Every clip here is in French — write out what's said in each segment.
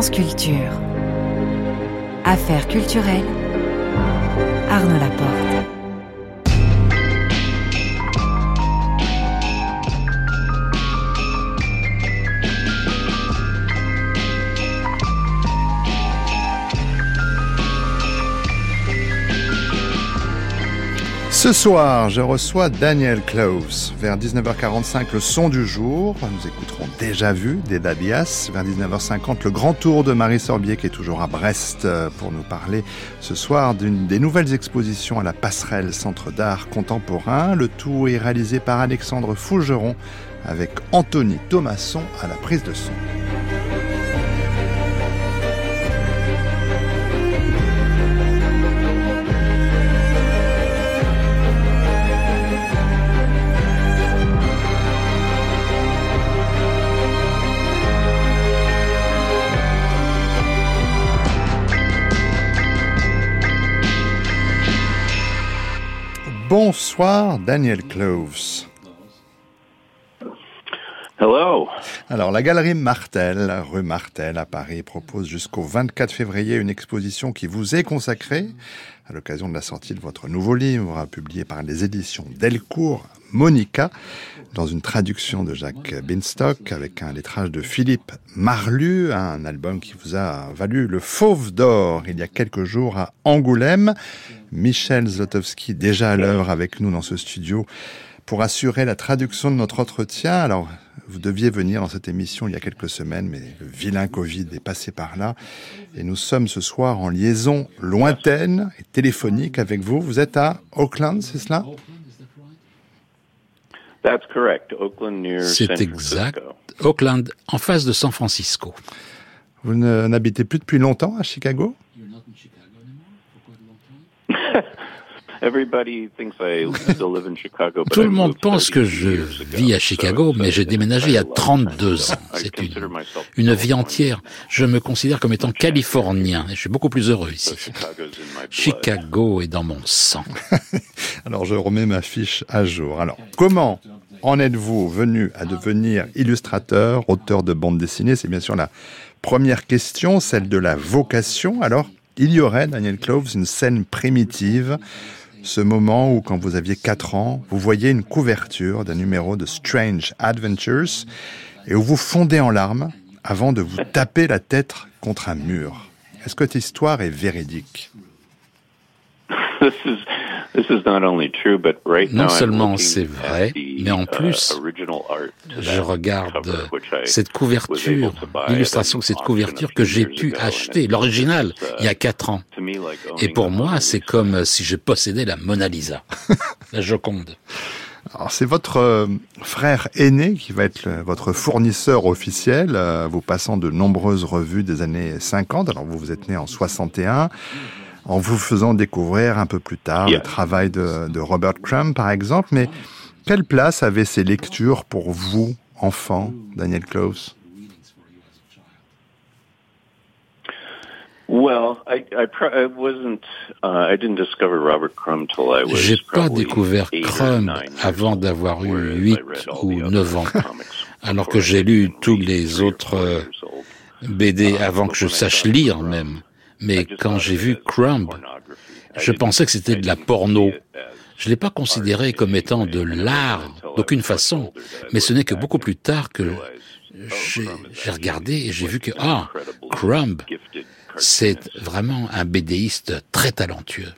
France. Affaires culturelles. Arnaud Laporte. Ce soir, je reçois Daniel Close. Vers 19h45, le son du jour. Nous écouterons Déjà Vu d'Eda Diaz. Vers 19h50, le grand tour de Marie Sorbier qui est toujours à Brest euh, pour nous parler ce soir d'une des nouvelles expositions à la Passerelle Centre d'Art Contemporain. Le tout est réalisé par Alexandre Fougeron avec Anthony Thomasson à la prise de son. Bonsoir Daniel Cloves. Hello. Alors la galerie Martel, rue Martel à Paris, propose jusqu'au 24 février une exposition qui vous est consacrée à l'occasion de la sortie de votre nouveau livre publié par les éditions Delcourt, Monica, dans une traduction de Jacques Binstock avec un lettrage de Philippe Marlu, un album qui vous a valu le Fauve d'or il y a quelques jours à Angoulême. Michel Zlotowski, déjà à l'heure avec nous dans ce studio, pour assurer la traduction de notre entretien. Alors, vous deviez venir dans cette émission il y a quelques semaines, mais le vilain Covid est passé par là. Et nous sommes ce soir en liaison lointaine et téléphonique avec vous. Vous êtes à Auckland, c'est cela? C'est exact. Auckland, en face de San Francisco. Vous n'habitez plus depuis longtemps à Chicago? Tout le monde pense que je vis à Chicago, mais j'ai déménagé il y a 32 ans. C'est une, une vie entière. Je me considère comme étant californien et je suis beaucoup plus heureux ici. Chicago est dans mon sang. Alors je remets ma fiche à jour. Alors comment en êtes-vous venu à devenir illustrateur, auteur de bande dessinée C'est bien sûr la première question, celle de la vocation. Alors il y aurait, Daniel Cloves, une scène primitive ce moment où, quand vous aviez 4 ans, vous voyez une couverture d'un numéro de Strange Adventures et où vous fondez en larmes avant de vous taper la tête contre un mur. Est-ce que cette histoire est véridique? non seulement c'est vrai, mais en uh, plus, je regarde cette couverture, l'illustration de cette couverture que j'ai pu acheter, l'original, il y a quatre ans. Et pour moi, c'est comme si je possédais la Mona Lisa, la Joconde. Alors c'est votre euh, frère aîné qui va être votre fournisseur officiel, euh, vous passant de nombreuses revues des années 50. Alors vous vous êtes né en 61 en vous faisant découvrir un peu plus tard le travail de, Robert Crumb, par exemple. Mais quelle place avaient ces lectures pour vous, enfant, Daniel Close J'ai pas découvert Crumb avant d'avoir eu 8 ou 9 ans, alors que j'ai lu tous les autres euh, BD avant que je sache lire même. Mais quand j'ai vu Crumb, je pensais que c'était de la porno. Je ne l'ai pas considéré comme étant de l'art d'aucune façon, mais ce n'est que beaucoup plus tard que j'ai regardé et j'ai vu que, ah, Crumb, c'est vraiment un bédéiste très talentueux.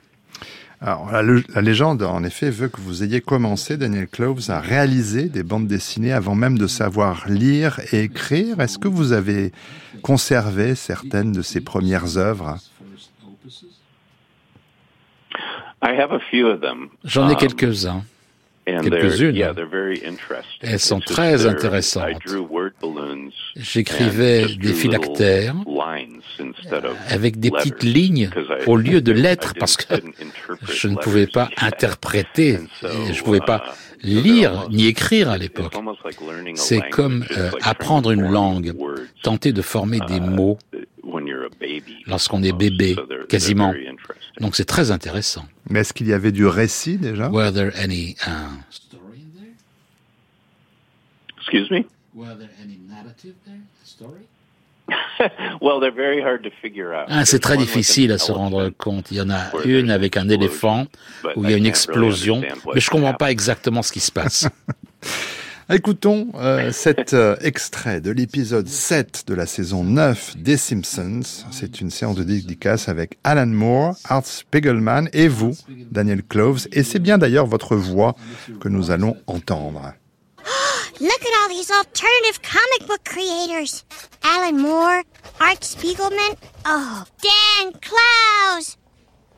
Alors, la, légende, en effet, veut que vous ayez commencé, Daniel Cloves, à réaliser des bandes dessinées avant même de savoir lire et écrire. Est-ce que vous avez conservé certaines de ses premières œuvres? J'en ai um, quelques-uns quelques-unes. Elles sont très intéressantes. J'écrivais des phylactères avec des petites lignes au lieu de lettres parce que je ne pouvais pas interpréter, je ne pouvais pas uh, lire ni écrire à l'époque. C'est comme euh, apprendre une langue, tenter de former des uh, mots lorsqu'on est bébé, quasiment. Donc c'est très intéressant. Mais est-ce qu'il y avait du récit déjà? Were there any uh, story there? Excuse me? Were there any narrative there? Story? Ah, c'est très difficile à se rendre compte. Il y en a une avec un éléphant où il y a une explosion, mais je comprends pas exactement ce qui se passe. Écoutons euh, cet euh, extrait de l'épisode 7 de la saison 9 des Simpsons. C'est une séance de dédicace avec Alan Moore, Art Spiegelman et vous, Daniel Cloves. Et c'est bien d'ailleurs votre voix que nous allons entendre. Look at all these alternative comic book creators. Alan Moore, Art Spiegelman, oh, Dan Clowes.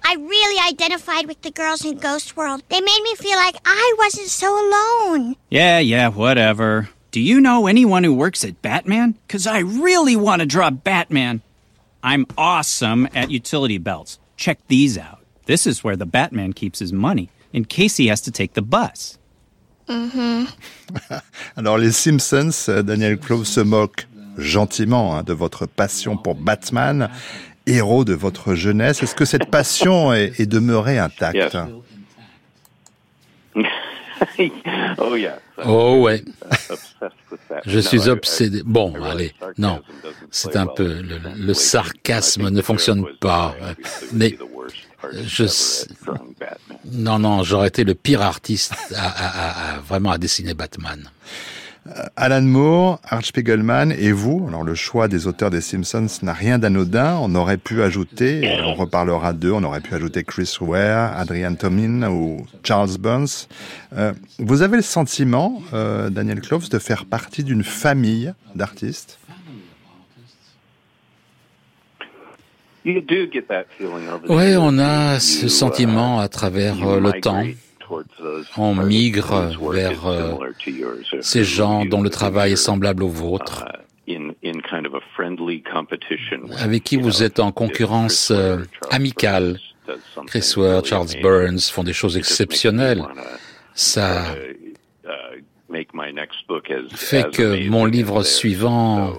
I really identified with the girls in Ghost World. They made me feel like I wasn't so alone. Yeah, yeah, whatever. Do you know anyone who works at Batman? Because I really want to draw Batman. I'm awesome at utility belts. Check these out. This is where the Batman keeps his money in case he has to take the bus. Mm-hmm. Alors les Simpsons, Daniel Clove se moque gentiment hein, de votre passion pour Batman héros de votre jeunesse. Est-ce que cette passion est, est demeurée intacte oh, yeah. Oh ouais. Je suis obsédé. Bon, allez, non, c'est un peu le, le, sarcasme ne fonctionne pas. Mais je non non, j'aurais été le pire artiste à, à, à, vraiment à dessiner Batman. Euh, Alan Moore, Art Spiegelman et vous. Alors le choix des auteurs des Simpsons n'a rien d'anodin. On aurait pu ajouter, on reparlera d'eux, on aurait pu ajouter Chris Ware, Adrian Tomin ou Charles Burns. Euh, vous avez le sentiment, euh, Daniel Cloves, de faire partie d'une famille d'artistes? Oui, on a ce sentiment à travers le temps on migre vers euh, ces gens dont le travail est semblable au vôtre, avec qui vous êtes en concurrence euh, amicale. Chris Ware, Charles Burns font des choses exceptionnelles. Ça fait que mon livre suivant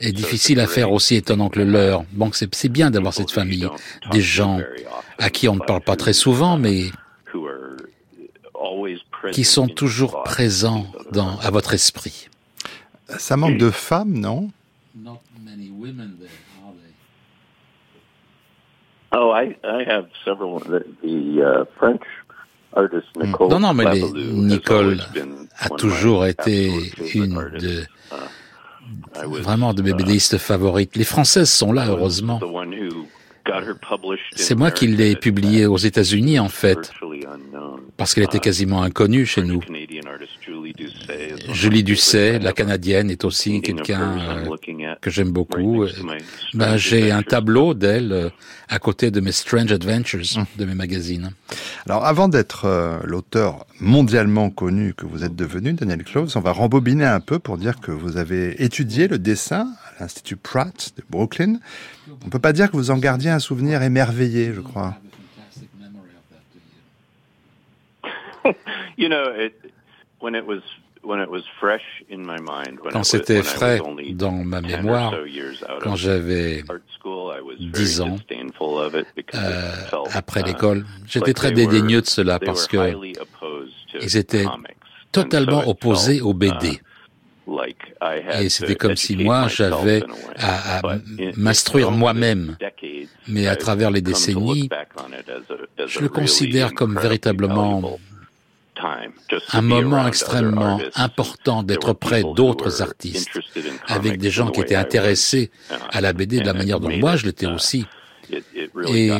est difficile à faire aussi étonnant que le leur. Bon, c'est bien d'avoir cette famille, des gens à qui on ne parle pas très souvent, mais qui sont toujours présents dans, à votre esprit. Ça manque de femmes, non? I, I have several. The, the uh, French artist. Nicole Non, non, mais les- Nicole a toujours été une de, was, vraiment de mes uh, BDistes favorites. Les Françaises sont là, heureusement. The one who got her published in C'est moi qui l'ai publiée aux États-Unis, en fait, parce qu'elle était Uh, quasiment inconnue chez nous. Julie favorite. la Canadienne, est aussi quelqu'un euh, que j'aime beaucoup. next to my Ben, Strange J'ai un Adventures. tableau d'elle euh, à côté de mes Strange Adventures, de mes magazines. Alors, avant d'être euh, l'auteur mondialement connu que vous êtes devenu, Daniel Close, on va rembobiner un peu pour dire que vous avez étudié le dessin à l'Institut Pratt de Brooklyn. On peut pas dire que vous en gardiez un souvenir émerveillé, je crois. You know, it, when it was when it was fresh in my mind, when it Quand c'était when I was frais dans ma 10 or mémoire, quand j'avais art school, I was very 10 ans, euh, après uh, l'école, j'étais très dédaigneux de cela parce que ils étaient totalement opposés aux BD. Et c'était comme si moi, j'avais à, m'instruire moi-même. Mais à travers les décennies, je le considère comme véritablement un moment extrêmement important d'être près d'autres artistes, avec des gens qui étaient intéressés à la BD de la manière dont moi je l'étais uh, aussi. Et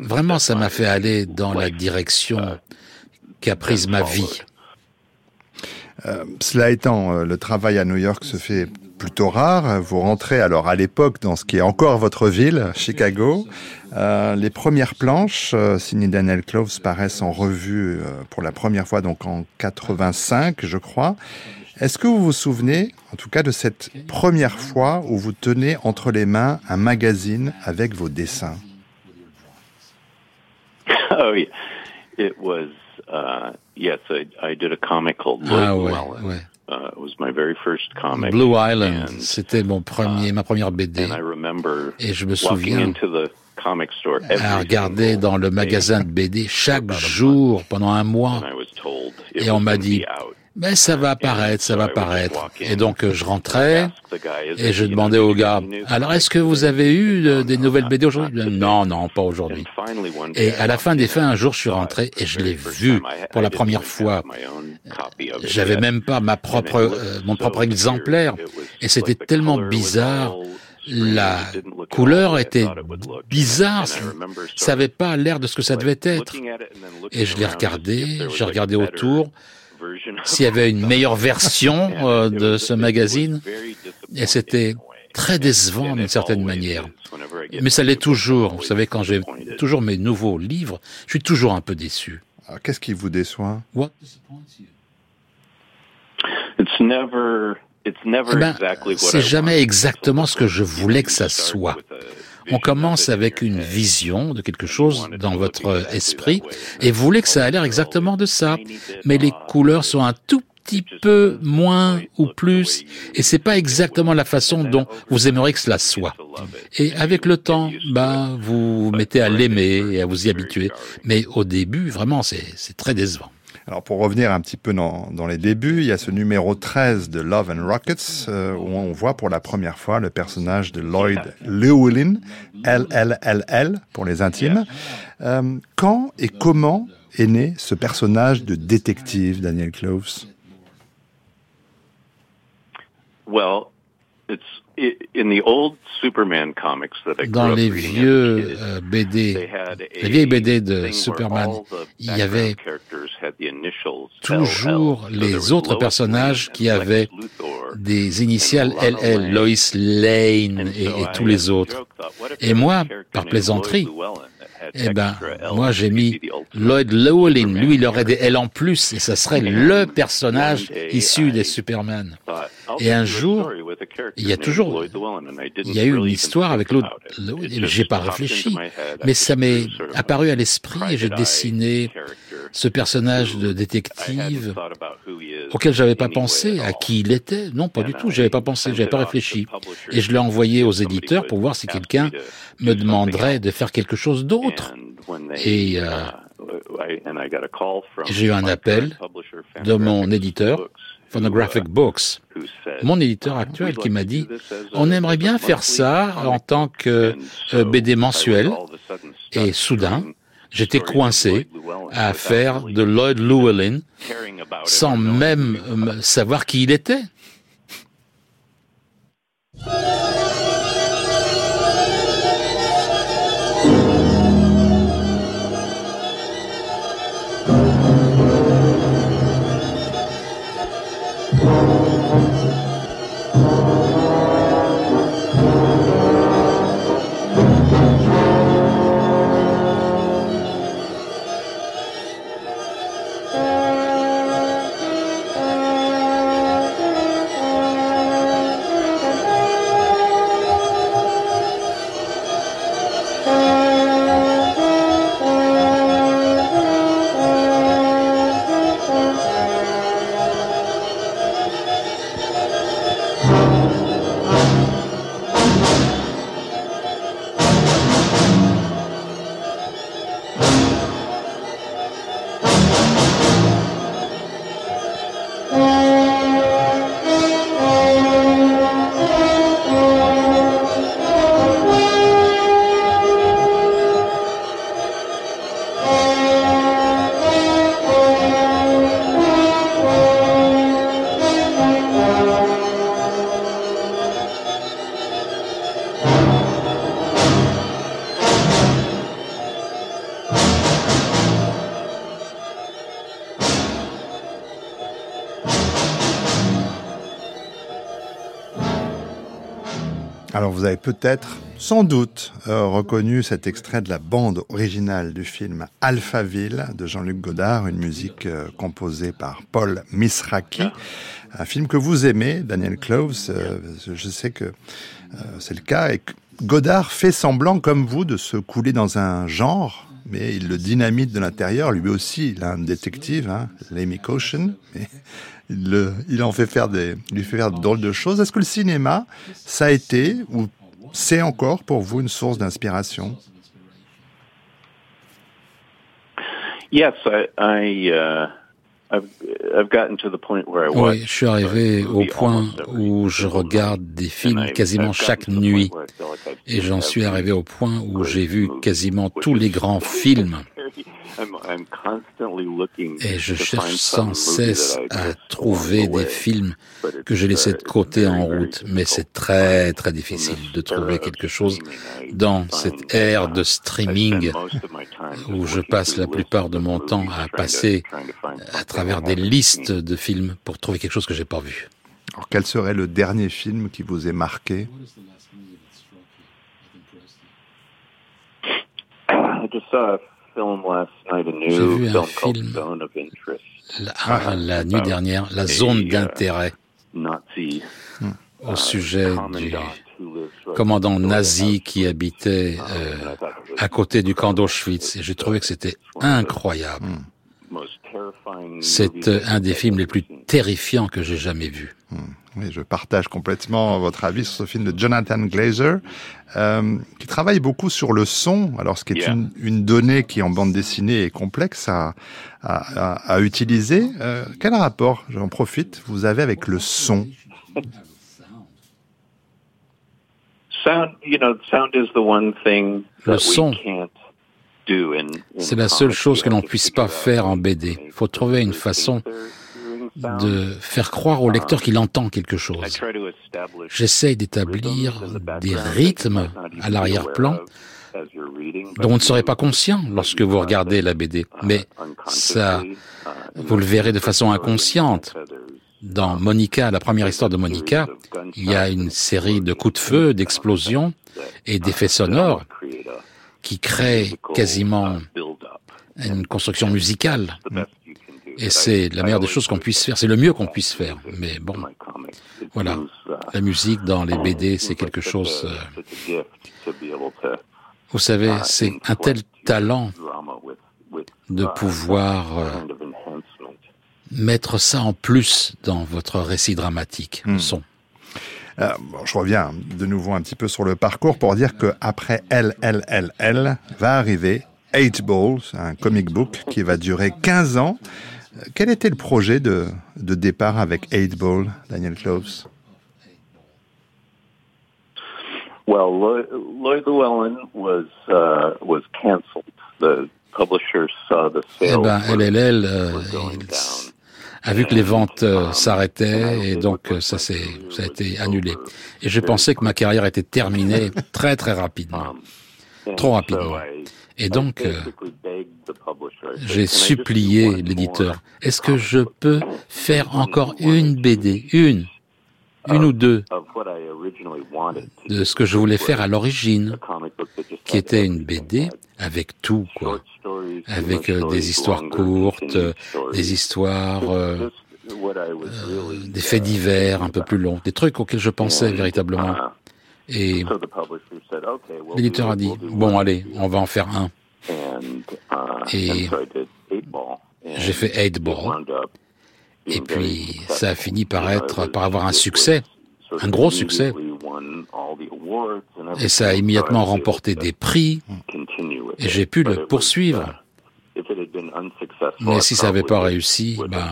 Vraiment, ça m'a fait aller dans la direction uh, qu'a prise ma vie. Euh, cela étant, euh, le travail à New York se fait plutôt rare. Vous rentrez alors à l'époque dans ce qui est encore votre ville, Chicago. Euh, les premières planches euh, signées Daniel Cloves paraissent en revue euh, pour la première fois donc en 85, je crois. Est-ce que vous vous souvenez, en tout cas, de cette première fois où vous tenez entre les mains un magazine avec vos dessins? Oh yeah, it was. Uh, yes, I, I did a comic called Ah ouais, Llewellyn. ouais. Uh, it was my very first comic. Blue Island, and, c'était mon premier, ma première BD. and I remember Et je me souviens into the comic store à every regarder dans le magasin de BD chaque jour pendant un mois. when I was told it Et on m'a dit. Mais ça va apparaître, ça va apparaître. Et donc je rentrais et je demandais au gars, alors est-ce que vous avez eu des nouvelles BD aujourd'hui? Non, non, pas aujourd'hui. Et à la fin des fins, un jour, je suis rentré et je l'ai vu pour la première fois. J'avais même pas ma propre, euh, mon propre exemplaire. Et c'était tellement bizarre. la couleur était bizarre, ça n'avait pas l'air de ce que ça devait être. Et je l'ai regardé, j'ai regardé autour, s'il y avait une meilleure version euh, de ce magazine, et c'était très décevant d'une certaine manière. Mais ça l'est toujours. Vous savez, quand j'ai toujours mes nouveaux livres, je suis toujours un peu déçu. Qu'est-ce qui vous déçoit? Eh ben, c'est jamais exactement ce que je voulais que ça soit. On commence avec une vision de quelque chose dans votre esprit et vous voulez que ça a l'air exactement de ça. Mais les couleurs sont un tout petit peu moins ou plus et c'est pas exactement la façon dont vous aimeriez que cela soit. Et avec le temps, bah, vous vous mettez à l'aimer et à vous y habituer. Mais au début, vraiment, c'est très décevant. Alors pour revenir un petit peu dans, dans, les débuts, il y a ce numéro 13 de Love and Rockets euh, où on voit pour la première fois le personnage de Lloyd Llewellyn, LLLL pour les intimes. Euh, quand et comment est né ce personnage de détective, Daniel Cloves dans les vieux euh, BD, les vieilles BD de Superman, il y avait toujours les autres personnages qui avaient des initiales LL, Lois Lane et, et tous les autres. Et moi, par plaisanterie, eh ben, moi j'ai mis Lloyd Llewellyn. Lui, il aurait des L en plus et ça serait le personnage issu des Superman. Et un jour, il y a toujours, il y a eu une histoire avec l'autre. J'ai pas réfléchi, mais ça m'est apparu à l'esprit et j'ai dessiné ce personnage de détective auquel j'avais pas pensé, à qui il était. Non, pas du tout. J'avais pas pensé, j'avais pas réfléchi. Et je l'ai envoyé aux éditeurs pour voir si quelqu'un me demanderait de faire quelque chose d'autre. Et euh, j'ai eu un appel de mon éditeur, Phonographic Books, mon éditeur actuel, qui m'a dit on aimerait bien faire ça en tant que euh, BD mensuel. Et soudain, j'étais coincé à faire de Lloyd Llewellyn sans même savoir qui il était. Peut-être, sans doute, euh, reconnu cet extrait de la bande originale du film Alphaville de Jean-Luc Godard, une musique euh, composée par Paul Misraki, un film que vous aimez, Daniel Cloves. Euh, je sais que c'est le cas et Godard fait semblant, comme vous, de se couler dans un genre, mais il le dynamite de l'intérieur. Lui aussi, il a un détective, hein, Caution, mais il, il en fait faire des, lui fait faire de drôles de choses. Est-ce que le cinéma, ça a été ou c'est encore pour vous une source d'inspiration? Yes, I, I uh, Oui, je suis arrivé au point où je regarde des films quasiment chaque nuit. Et j'en suis arrivé au point où j'ai vu quasiment tous les grands films et je cherche sans cesse à trouver des films que j'ai laissés de côté en route, mais c'est très très difficile de trouver quelque chose dans cette ère de streaming où je passe la plupart de mon temps à passer à travers des listes de films pour trouver quelque chose que j'ai pas vu. Alors, quel serait le dernier film qui vous ait marqué? J'ai vu un film la, ah, la nuit dernière, La zone uh, d'intérêt, au sujet du commandant nazi qui habitait euh, à côté du camp d'Auschwitz. Et j'ai trouvé que c'était incroyable. C'est euh, un des films les plus terrifiants que j'ai jamais vus. Hmm. Oui, je partage complètement votre avis sur ce film de Jonathan Glazer, euh, qui travaille beaucoup sur le son. Alors, ce qui est une, une, donnée qui en bande dessinée est complexe à, à, à, utiliser. Euh, quel rapport, j'en profite, vous avez avec le son Le son, c'est la seule chose que l'on puisse pas faire en BD. Il faut trouver une façon de faire croire au lecteur qu'il entend quelque chose. J'essaye d'établir des rythmes à l'arrière-plan dont on ne serait pas conscient lorsque vous regardez la BD. Mais ça, vous le verrez de façon inconsciente. Dans Monica, la première histoire de Monica, il y a une série de coups de feu, d'explosions et d'effets sonores qui créent quasiment une construction musicale. Et c'est la meilleure des choses qu'on puisse faire, c'est le mieux qu'on puisse faire. Mais bon, voilà, la musique dans les BD, c'est quelque chose... Euh, vous savez, c'est un tel talent de pouvoir euh, mettre ça en plus dans votre récit dramatique, le hmm. son. Euh, bon, je reviens de nouveau un petit peu sur le parcours pour dire que après LLLL va arriver Eight Balls, un comic book qui va durer 15 ans quel était le projet de, de départ avec 8 Ball, Daniel Cloves? Well, Lloyd Llewellyn was uh, was canceled. The publisher saw the sales. Eh ben, LLL euh, a vu que les ventes euh, s'arrêtaient et donc euh, ça s'est ça a été annulé. Et je pensais que ma carrière était terminée très très rapidement, um, trop rapidement. Et donc, euh, j'ai supplié l'éditeur, est-ce que je peux faire encore une BD, une, une ou deux, de ce que je voulais faire à l'origine, qui était une BD avec tout, quoi, avec euh, des histoires courtes, des histoires, euh, des faits divers un peu plus longs, des trucs auxquels je pensais véritablement. Et l'éditeur a dit, bon allez, on va en faire un. Et j'ai fait 8 Ball. Et puis ça a fini par être, par avoir un succès, un gros succès. Et ça a immédiatement remporté des prix. Et j'ai pu le poursuivre. Mais si ça n'avait pas réussi, ben,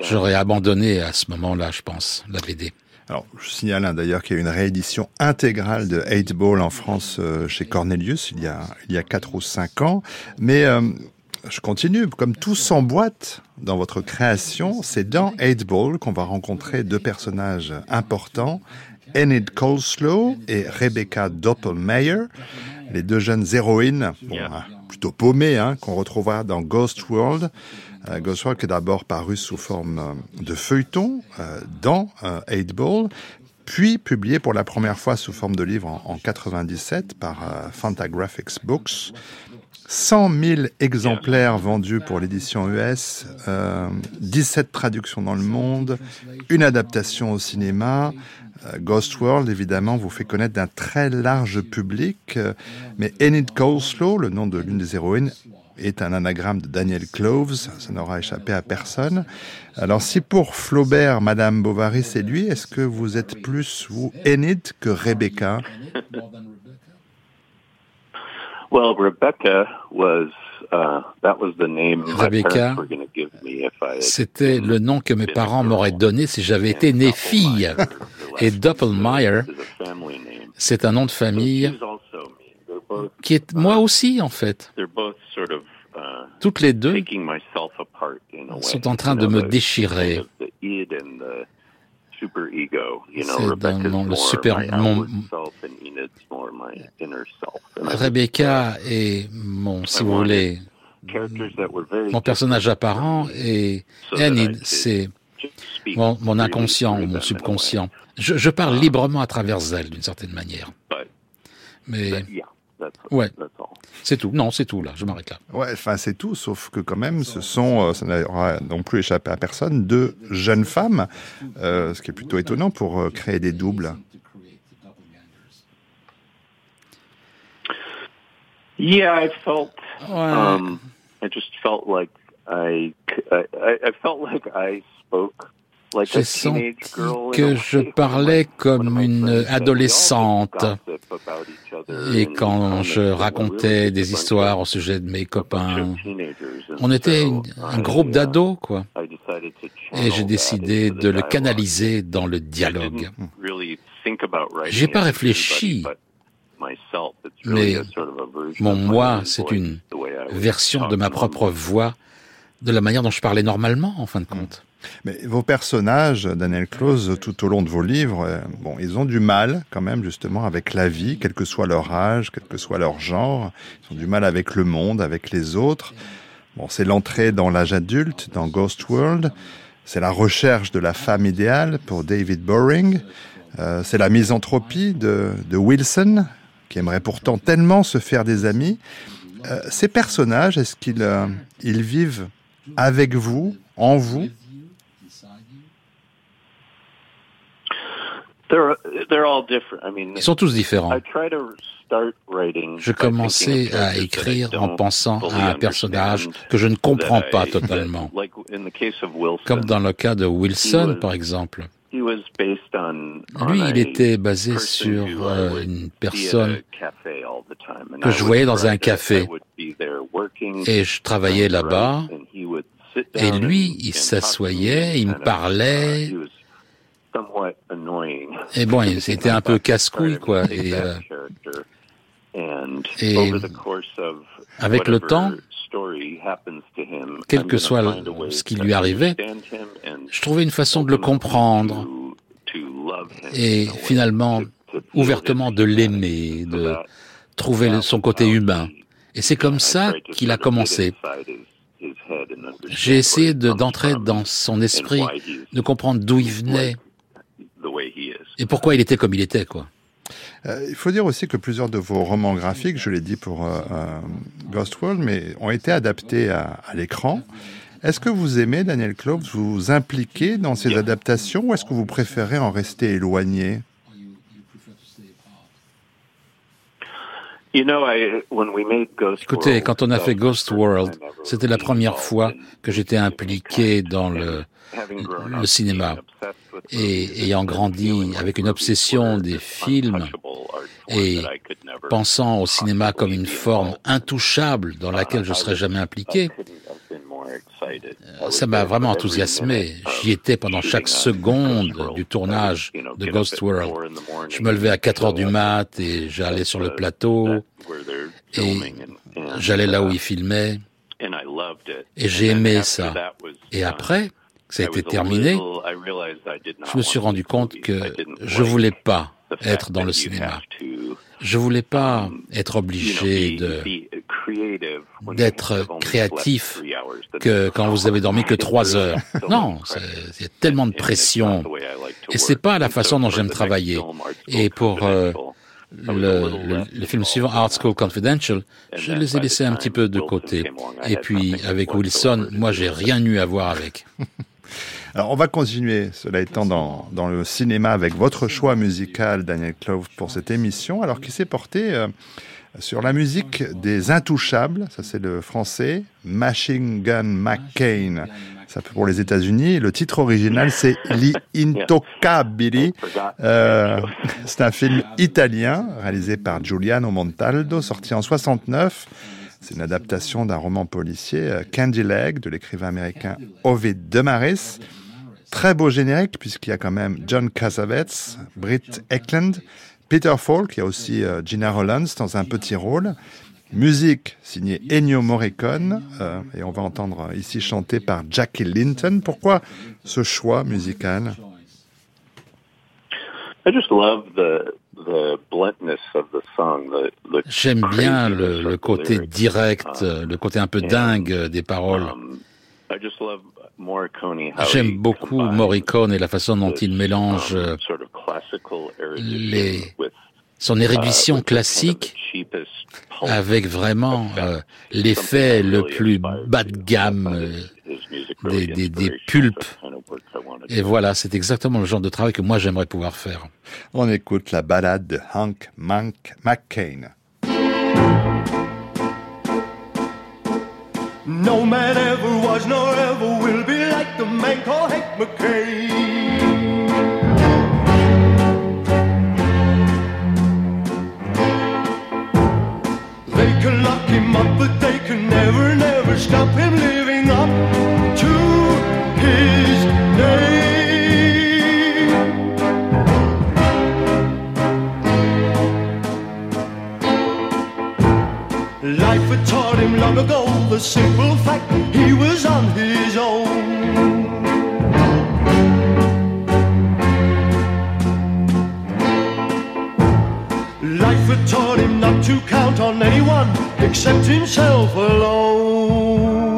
j'aurais abandonné à ce moment-là, je pense, la BD. Alors, je signale hein, d'ailleurs qu'il y a une réédition intégrale de 8 Ball en France euh, chez Cornelius il y a il y a quatre ou cinq ans. Mais euh, je continue. Comme tout s'emboîte dans votre création, c'est dans 8 Ball qu'on va rencontrer deux personnages importants, Enid Coleslaw et Rebecca Doppelmayr, les deux jeunes héroïnes, bon, hein, plutôt paumées, hein, qu'on retrouvera dans Ghost World. Euh, qui est d'abord paru sous forme euh, de feuilleton euh, dans 8 Ball, puis publié pour la première fois sous forme de livre en, en 97 par Fantagraphics Books. 100 000 exemplaires vendus pour l'édition US, euh, 17 traductions dans le monde, une adaptation au cinéma. Ghost World, évidemment, vous fait connaître d'un très large public, mais Enid Coleslaw, le nom de l'une des héroïnes, est un anagramme de Daniel Cloves, ça n'aura échappé à personne. Alors si pour Flaubert, Madame Bovary, c'est lui, est-ce que vous êtes plus, vous, Enid que Rebecca? Well, Rebecca was Rebecca, c'était le nom que mes parents m'auraient donné si j'avais été né fille. Et Doppelmayr, c'est un nom de famille qui est moi aussi en fait. Toutes les deux sont en train de me déchirer. C'est dans le super... Mon, Rebecca est mon, si vous voulez, mon personnage apparent et Enid, c'est mon, mon, inconscient ou mon subconscient. Je, je parle librement à travers elle, d'une certaine manière. Mais ouais, c'est tout. Non, c'est tout là. Je m'arrête là. Ouais, enfin c'est tout, sauf que quand même, ce sont, euh, ça n'aura non plus échappé à personne, deux jeunes femmes, euh, ce qui est plutôt étonnant pour euh, créer des doubles. Yeah, I felt. Um, I just felt like I, I, I felt like I spoke j'ai senti que je parlais comme une adolescente. Et quand je racontais des histoires au sujet de mes copains, on était un groupe d'ados, quoi. Et j'ai décidé de le canaliser dans le dialogue. J'ai pas réfléchi, mais mon moi, c'est une version de ma propre voix, de la manière dont je parlais normalement, en fin de compte. Mais vos personnages, Daniel Close, tout au long de vos livres, euh, bon, ils ont du mal quand même justement avec la vie, quel que soit leur âge, quel que soit leur genre. Ils ont du mal avec le monde, avec les autres. Bon, c'est l'entrée dans l'âge adulte, dans Ghost World. C'est la recherche de la femme idéale pour David Boring. Euh, c'est la misanthropie de, de, Wilson, qui aimerait pourtant tellement se faire des amis. Euh, ces personnages, est-ce qu'ils ils vivent avec vous, en vous? Ils sont tous différents. Je commençais à écrire en pensant à un personnage que je ne comprends pas totalement. Comme dans le cas de Wilson, par exemple. Lui, il était basé sur euh, une personne que je voyais dans un café. Et je travaillais là-bas. Et lui, il s'assoyait, il me parlait, et bon, c'était un peu casse-couille, quoi. Et, euh, et avec le temps, quel que soit ce qui lui arrivait, je trouvais une façon de le comprendre et finalement ouvertement de l'aimer, de trouver son côté humain. Et c'est comme ça qu'il a commencé. J'ai essayé d'entrer dans son esprit, de comprendre d'où il venait, et pourquoi il était comme il était, quoi? Euh, il faut dire aussi que plusieurs de vos romans graphiques, je l'ai dit pour euh, euh, Ghost World, mais ont été adaptés à, à l'écran. Est-ce que vous aimez, Daniel Clove, vous impliquer dans ces adaptations ou est-ce que vous préférez en rester éloigné? Écoutez, quand on a fait Ghost World, c'était la première fois que j'étais impliqué dans le, le cinéma et ayant grandi avec une obsession des films et pensant au cinéma comme une forme intouchable dans laquelle je serais jamais impliqué, ça m'a vraiment enthousiasmé. J'y étais pendant chaque seconde du tournage de Ghost World. Je me levais à 4 heures du mat et j'allais sur le plateau et j'allais là où ils filmaient et j'ai aimé ça. Et après, ça a été terminé, je me suis rendu compte que je voulais pas être dans le cinéma. Je voulais pas être obligé de d'être créatif que quand vous avez dormi que trois heures. Non, il y a tellement de pression. Et c'est pas la façon dont j'aime travailler. Et pour euh, le, le, film suivant, Art School Confidential, je les ai laissés un petit peu de côté. Et puis avec Wilson, moi j'ai rien eu à voir avec. Alors, on va continuer, cela étant, dans, le cinéma avec votre choix musical, Daniel Clove, pour cette émission, alors qui s'est porté euh, sur la musique des Intouchables, ça c'est le français, Machine Gun McCain, ça pour les États-Unis. Le titre original, c'est Li Intocabili. Euh, c'est un film italien réalisé par Giuliano Montaldo, sorti en 69 C'est une adaptation d'un roman policier, euh, Candy Leg, de l'écrivain américain Ovid Demaris. Très beau générique, puisqu'il y a quand même John Cassavetes, Britt Eklund, Peter Falk, il y a aussi euh, Gina Rollins dans un petit rôle. Musique signée Ennio Morricone, euh, et on va entendre ici chanter par Jackie Linton. Pourquoi ce choix musical? J'aime bien le, côté direct, le côté un peu dingue des paroles. Um, J'aime beaucoup Morricone et la façon dont il mélange um, les, son érudition uh, classique avec vraiment euh, l'effet le plus bas de gamme euh, des, des, des, pulpes. Et voilà, c'est exactement le genre de travail que moi j'aimerais pouvoir faire. On écoute la balade de Hank McCain. No man ever was nor ever will be like the man called Hank McCain. Him up, but they can never, never stop him living up to his name. Life had taught him long ago the simple fact he was on his own. Not to count on anyone except himself alone.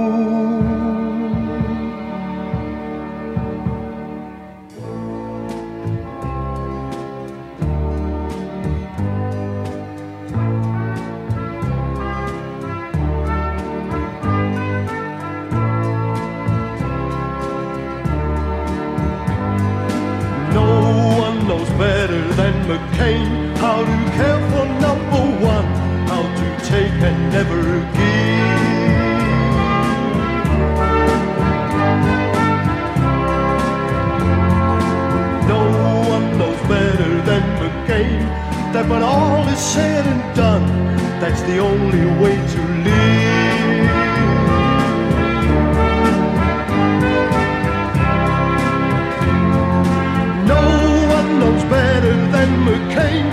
never give. No one knows better than McCain that when all is said and done, that's the only way to live. No one knows better than McCain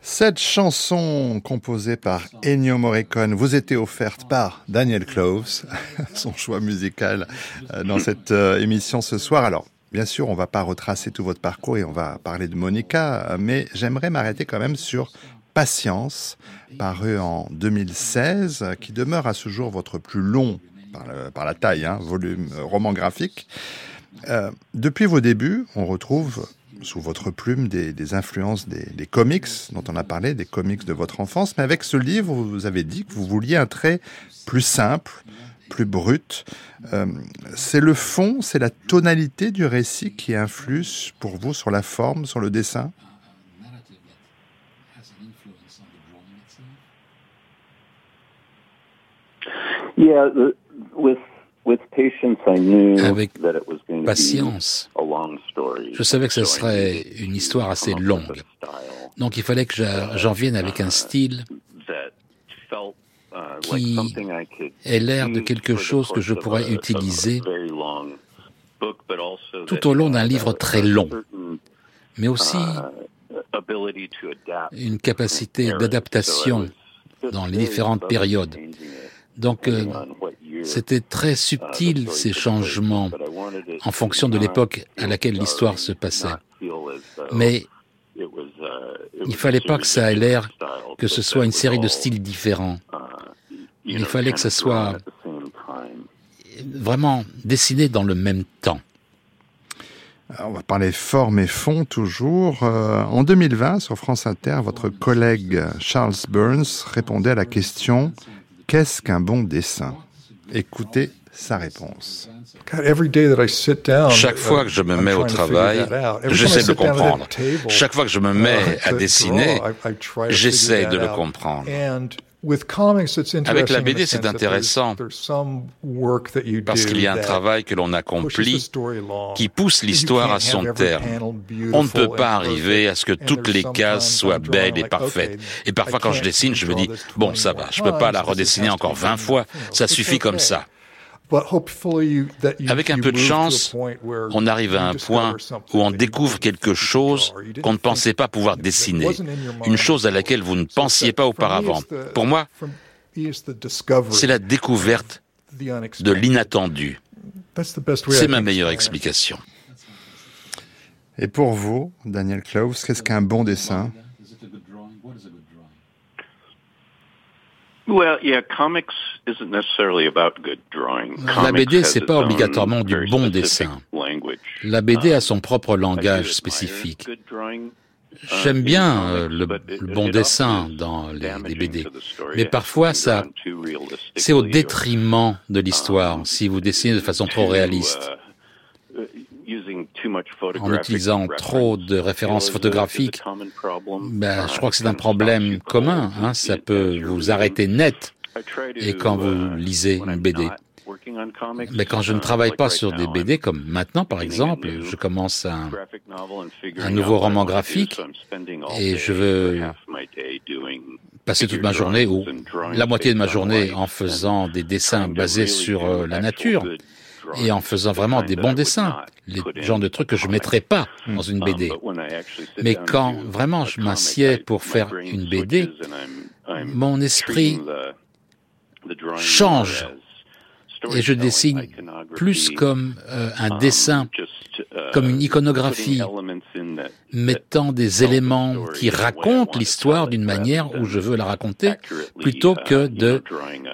Cette chanson composée par Ennio Morricone vous était offerte par Daniel Cloves, son choix musical euh, dans cette euh, émission ce soir. Alors, bien sûr, on va pas retracer tout votre parcours et on va parler de Monica, mais j'aimerais m'arrêter quand même sur Patience, paru en 2016, qui demeure à ce jour votre plus long, par, la taille, hein, volume euh, roman graphique. Depuis vos débuts, on retrouve sous votre plume des, influences des, comics dont on a parlé, des comics de votre enfance. Mais avec ce livre, vous avez dit que vous vouliez un trait plus simple, plus brut. c'est le fond, c'est la tonalité du récit qui influe pour vous sur la forme, sur le dessin? Yeah, with avec patience. Je savais que ce serait une histoire assez longue. Donc il fallait que j'en vienne avec un style qui ait l'air de quelque chose que je pourrais utiliser tout au long d'un livre très long, mais aussi une capacité d'adaptation dans les différentes périodes. Donc, euh, c'était très subtil ces changements en fonction de l'époque à laquelle l'histoire se passait. Mais il fallait pas que ça ait l'air que ce soit une série de styles différents. Il fallait que ce soit vraiment dessiné dans le même temps. on va parler forme et fond toujours. Euh, en 2020, sur France Inter, votre collègue Charles Burns répondait à la question Qu'est-ce qu'un bon dessin? Écoutez sa réponse. Chaque fois que je me mets au travail, j'essaie de comprendre. Chaque fois que je me mets à dessiner, j'essaie de le comprendre. Avec la BD, c'est intéressant parce qu'il y a un travail que l'on accomplit qui pousse l'histoire à son terme. On ne peut pas arriver à ce que toutes les cases soient belles et parfaites. Et parfois, quand je dessine, je me dis, bon, ça va, je ne peux pas la redessiner encore 20 fois, ça suffit comme ça. Avec un peu de chance, on arrive à un point où on découvre quelque chose qu'on ne pensait pas pouvoir dessiner, une chose à laquelle vous ne pensiez pas auparavant. Pour moi, c'est la découverte de l'inattendu. C'est ma meilleure explication. Et pour vous, Daniel Klaus, qu'est-ce qu'un bon dessin? La BD, c'est pas obligatoirement du bon dessin. La BD a son propre langage spécifique. J'aime bien euh, le, bon dessin dans les, les, BD, mais parfois ça, c'est au détriment de l'histoire. Si vous dessinez de façon trop réaliste en utilisant trop de références photographiques, ben, je crois que c'est un problème commun. Hein, ça peut vous arrêter net. Et quand vous lisez une BD. Mais quand je ne travaille pas sur des BD, comme maintenant par exemple, je commence un, un nouveau roman graphique et je veux passer toute ma journée ou la moitié de ma journée en faisant des dessins basés sur euh, la nature et en faisant vraiment des bons dessins, les genres de trucs que je mettrais pas dans une BD. Mais quand vraiment je m'assieds pour faire une BD, mon esprit change et je dessine plus comme euh, un dessin, comme une iconographie, mettant des éléments qui racontent l'histoire d'une manière où je veux la raconter, plutôt que de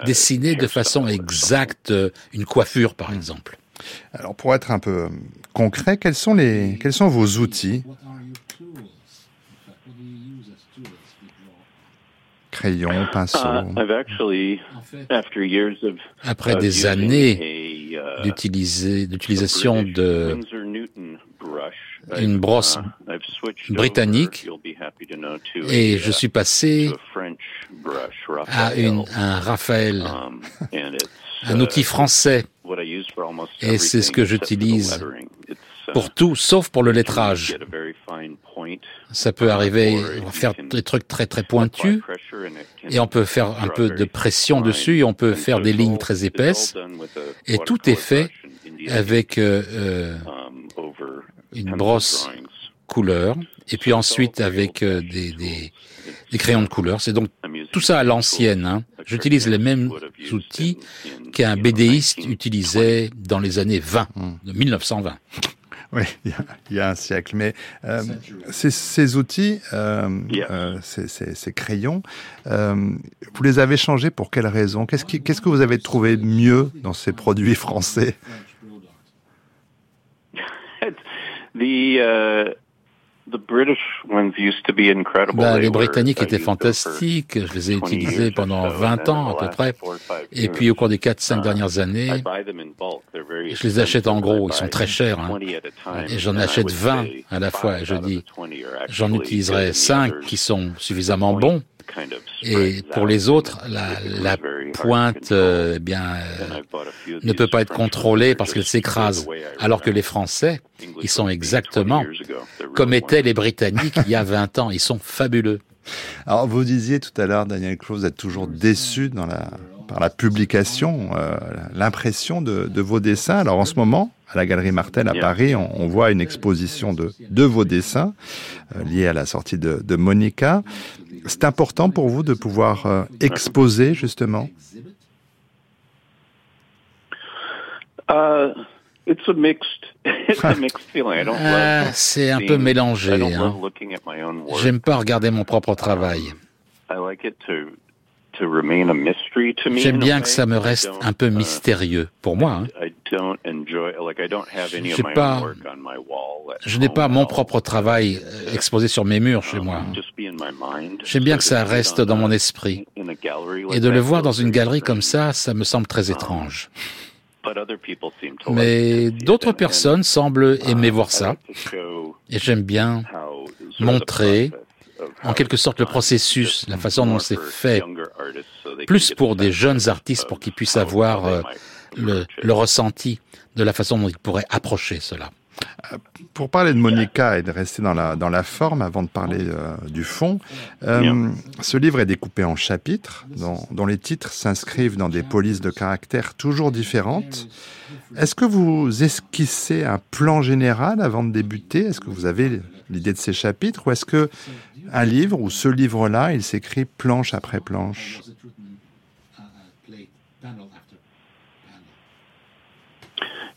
dessiner de façon exacte une coiffure, par exemple. Alors, pour être un peu concret, quels sont, les, quels sont vos outils Crayon, pinceau. Uh, Après des années uh, d'utilisation de une brosse uh, britannique et je suis passé à une, un Raphaël, um, un outil français et c'est ce que j'utilise pour tout, sauf pour le lettrage. Ça peut arriver, à faire des trucs très très pointus, et on peut faire un peu de pression dessus, et on peut faire des lignes très épaisses, et tout est fait avec euh, euh, une brosse couleur, et puis ensuite avec euh, des, des, des, crayons de couleur. C'est donc tout ça à l'ancienne. Hein. J'utilise les mêmes outils qu'un BDiste utilisait dans les années 20, de 1920. Oui, il y, a, un siècle. Mais euh, ces, ces, outils, euh, euh, ces, ces, ces, crayons, vous les avez changés pour quelles raisons Qu'est-ce qu'est-ce que vous avez trouvé mieux dans ces produits français? The, uh, bah, les Britanniques étaient fantastiques, je les ai utilisés pendant 20 ans à peu près, et puis au cours des 4-5 dernières années, je les achète en gros, ils sont très chers, hein. et j'en achète 20 à la fois, et je dis, j'en utiliserai 5 qui sont suffisamment bons, et pour les autres, la, la pointe euh, eh bien, euh, ne peut pas être contrôlée parce qu'elle s'écrase. Alors que les Français, ils sont exactement comme étaient les Britanniques il y a 20 ans. Ils sont fabuleux. Alors, vous disiez tout à l'heure, Daniel Close, êtes toujours déçu dans la, par la publication, euh, l'impression de, de, vos dessins. Alors, en ce moment, à la Galerie Martel à Paris, on, on voit une exposition de, de vos dessins euh, liés à la sortie de, de Monica. C'est important pour vous de pouvoir euh, exposer, justement? Uh, c'est un peu mélangé. Hein. J'aime pas regarder mon propre travail. J'aime bien que ça me reste un peu uh, mystérieux pour moi. Hein. Pas, je n'ai pas mon propre travail euh, exposé sur mes murs chez moi. J'aime bien que ça reste dans mon esprit, Et de le voir dans une galerie comme ça, ça me semble très étrange. Mais d'autres personnes semblent aimer voir ça. Et j'aime bien montrer en quelque sorte le processus, la façon dont c'est fait, plus pour des jeunes artistes pour qu'ils puissent avoir euh, le, le ressenti de la façon dont ils pourraient approcher cela. Euh, pour parler de Monica et de rester dans la, dans la forme avant de parler euh, du fond, euh, ce livre est découpé en chapitres dont, dont les titres s'inscrivent dans des polices de caractères toujours différentes. Est-ce que vous esquissez un plan général avant de débuter? Est-ce que vous avez l'idée de ces chapitres? Ou est-ce que un livre ou ce livre-là, il s'écrit planche après planche?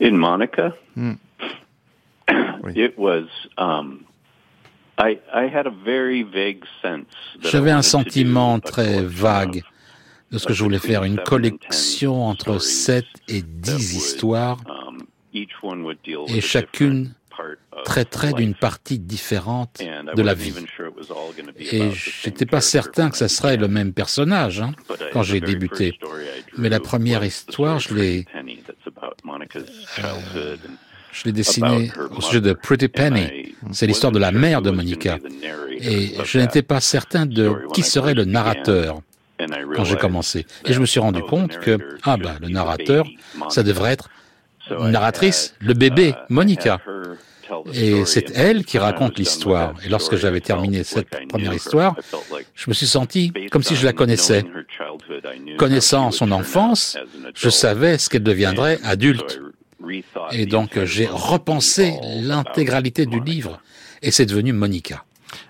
In Monica? It was, um, I, I had a very vague sense J'avais un sentiment très vague de ce que je voulais faire, une collection entre 7 et 10 histoires, um, et chacune traiterait d'une partie différente de la vie. Et je n'étais pas certain que ça serait le même personnage hein, quand j'ai débuté. Mais la première histoire, je l'ai... Je l'ai dessiné au sujet de Pretty Penny. C'est l'histoire de la mère de Monica. Et je n'étais pas certain de qui serait le narrateur quand j'ai commencé. Et je me suis rendu compte que, ah ben, le narrateur, ça devrait être une narratrice, le bébé, Monica. Et c'est elle qui raconte l'histoire. Et lorsque j'avais terminé cette première histoire, je me suis senti comme si je la connaissais. Connaissant son enfance, je savais ce qu'elle deviendrait adulte. Et donc j'ai repensé l'intégralité du livre et c'est devenu Monica.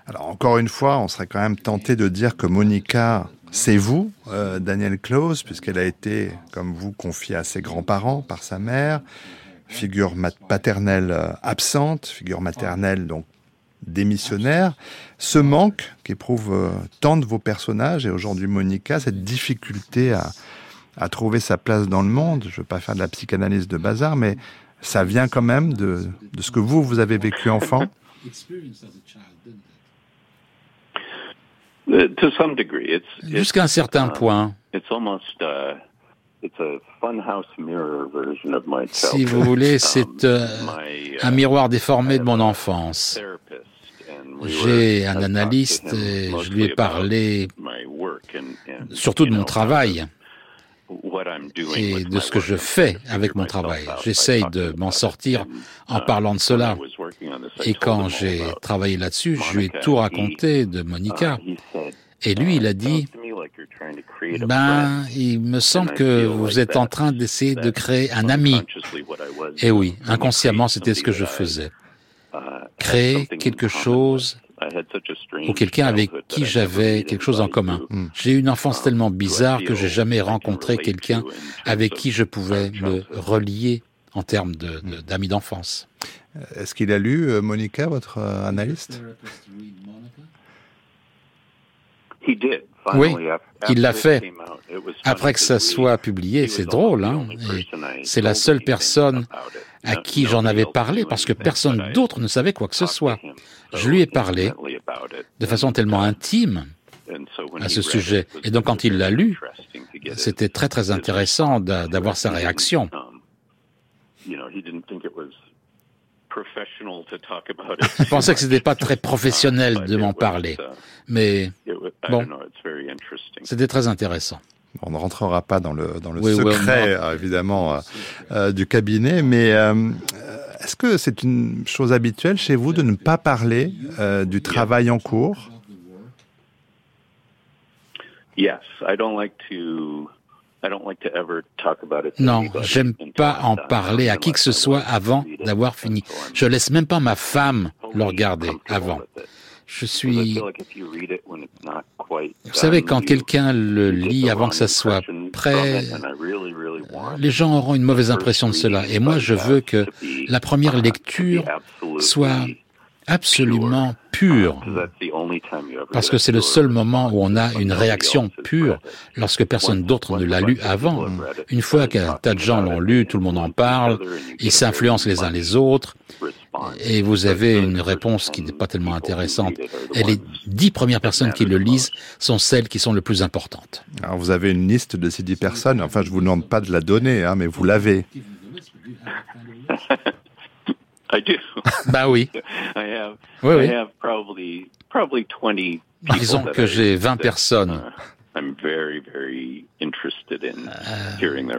Alors encore une fois, on serait quand même tenté de dire que Monica, c'est vous, euh, Daniel Close, puisqu'elle a été, comme vous, confiée à ses grands-parents par sa mère, figure paternelle euh, absente, figure maternelle donc démissionnaire. Ce manque qu'éprouvent euh, tant de vos personnages et aujourd'hui Monica, cette difficulté à, à trouver sa place dans le monde. Je ne veux pas faire de la psychanalyse de bazar, mais ça vient quand même de, de ce que vous, vous avez vécu enfant Jusqu'à un certain point. Si vous voulez, c'est euh, un miroir déformé de mon enfance. J'ai un analyste et je lui ai parlé surtout de mon travail et de ce que je fais avec mon travail. J'essaye de m'en sortir en parlant de cela. Et quand j'ai travaillé là-dessus, je lui ai tout raconté de Monica. Et lui, il a dit, ben, il me semble que vous êtes en train d'essayer de créer un ami. Et oui, inconsciemment, c'était ce que je faisais. Créer quelque chose ou quelqu'un avec qui j'avais quelque chose en commun. Hmm. J'ai eu une enfance tellement bizarre que j'ai jamais rencontré quelqu'un avec qui je pouvais me relier en termes d'amis d'enfance. Euh, est-ce qu'il a lu, euh, Monica, votre euh, analyste? Oui, il l'a fait. Après que ça soit publié, c'est drôle, hein c'est la seule personne à qui j'en avais parlé parce que personne d'autre ne savait quoi que ce soit. Je lui ai parlé de façon tellement intime à ce sujet. Et donc quand il l'a lu, c'était très très intéressant d'avoir sa réaction. Il pensait que ce n'était pas très professionnel de m'en parler, mais bon, c'était très intéressant. On ne rentrera pas dans le, dans le secret, euh, évidemment, euh, euh, du cabinet, mais est-ce que c'est une chose habituelle chez vous de ne pas parler du travail en cours? Non, j'aime pas en parler à qui que ce soit avant d'avoir fini. Je laisse même pas ma femme le regarder avant. Je suis... Vous savez, quand quelqu'un le lit avant que ça soit prêt, les gens auront une mauvaise impression de cela. Et moi, je veux que la première lecture soit absolument pure. Parce que c'est le seul moment où on a une réaction pure lorsque personne d'autre ne l'a lu avant. Une fois qu'un tas de gens l'ont lu, tout le monde en parle, ils s'influencent les uns les autres, et vous avez une réponse qui n'est pas tellement intéressante. Et les dix premières personnes qui le lisent sont celles qui sont les plus importantes. Alors vous avez une liste de ces dix personnes, enfin je vous demande pas de la donner, hein, mais vous l'avez. I do. bah oui. I have, oui, oui. I have probably, probably 20 Disons que j'ai 20 personnes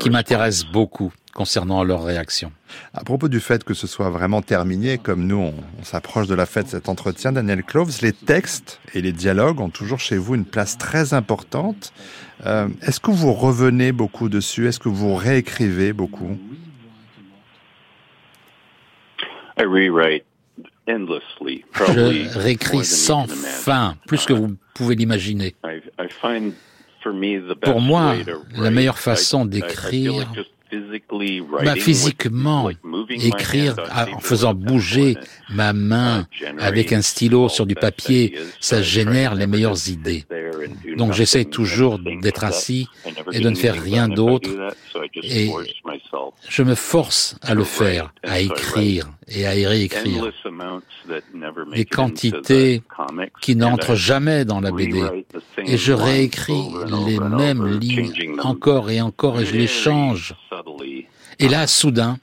qui m'intéressent beaucoup concernant leur réaction. À propos du fait que ce soit vraiment terminé, comme nous, on, on s'approche de la fête de cet entretien, Daniel Cloves, les textes et les dialogues ont toujours chez vous une place très importante. Euh, Est-ce que vous revenez beaucoup dessus? Est-ce que vous réécrivez beaucoup? I rewrite endlessly, Je réécris sans fin, plus que vous pouvez l'imaginer. Pour moi, la meilleure façon d'écrire, bah, physiquement, écrire en faisant bouger ma main avec un stylo sur du papier, ça génère les meilleures idées. Donc j'essaie toujours d'être assis et de ne faire rien d'autre. Et je me force à le faire, à écrire et à y réécrire. Des quantités qui n'entrent jamais dans la BD. Et je réécris les mêmes lignes encore et encore et je les change. Et là, soudain,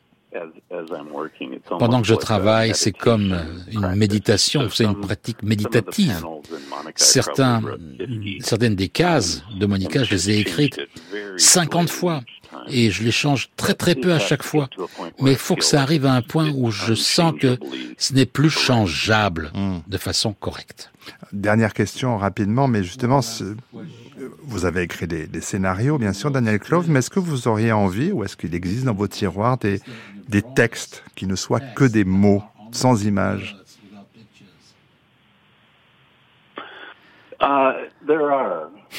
pendant que je travaille, c'est comme une méditation, c'est une pratique méditative. Certains, certaines des cases de Monica, je les ai écrites 50 fois et je les change très très peu à chaque fois. Mais il faut que ça arrive à un point où je sens que ce n'est plus changeable de façon correcte. Dernière question rapidement, mais justement, vous avez écrit des, des, scénarios, bien sûr, Daniel Clove, mais est-ce que vous auriez envie, ou est-ce qu'il existe dans vos tiroirs des, des textes qui ne soient que des mots, sans images?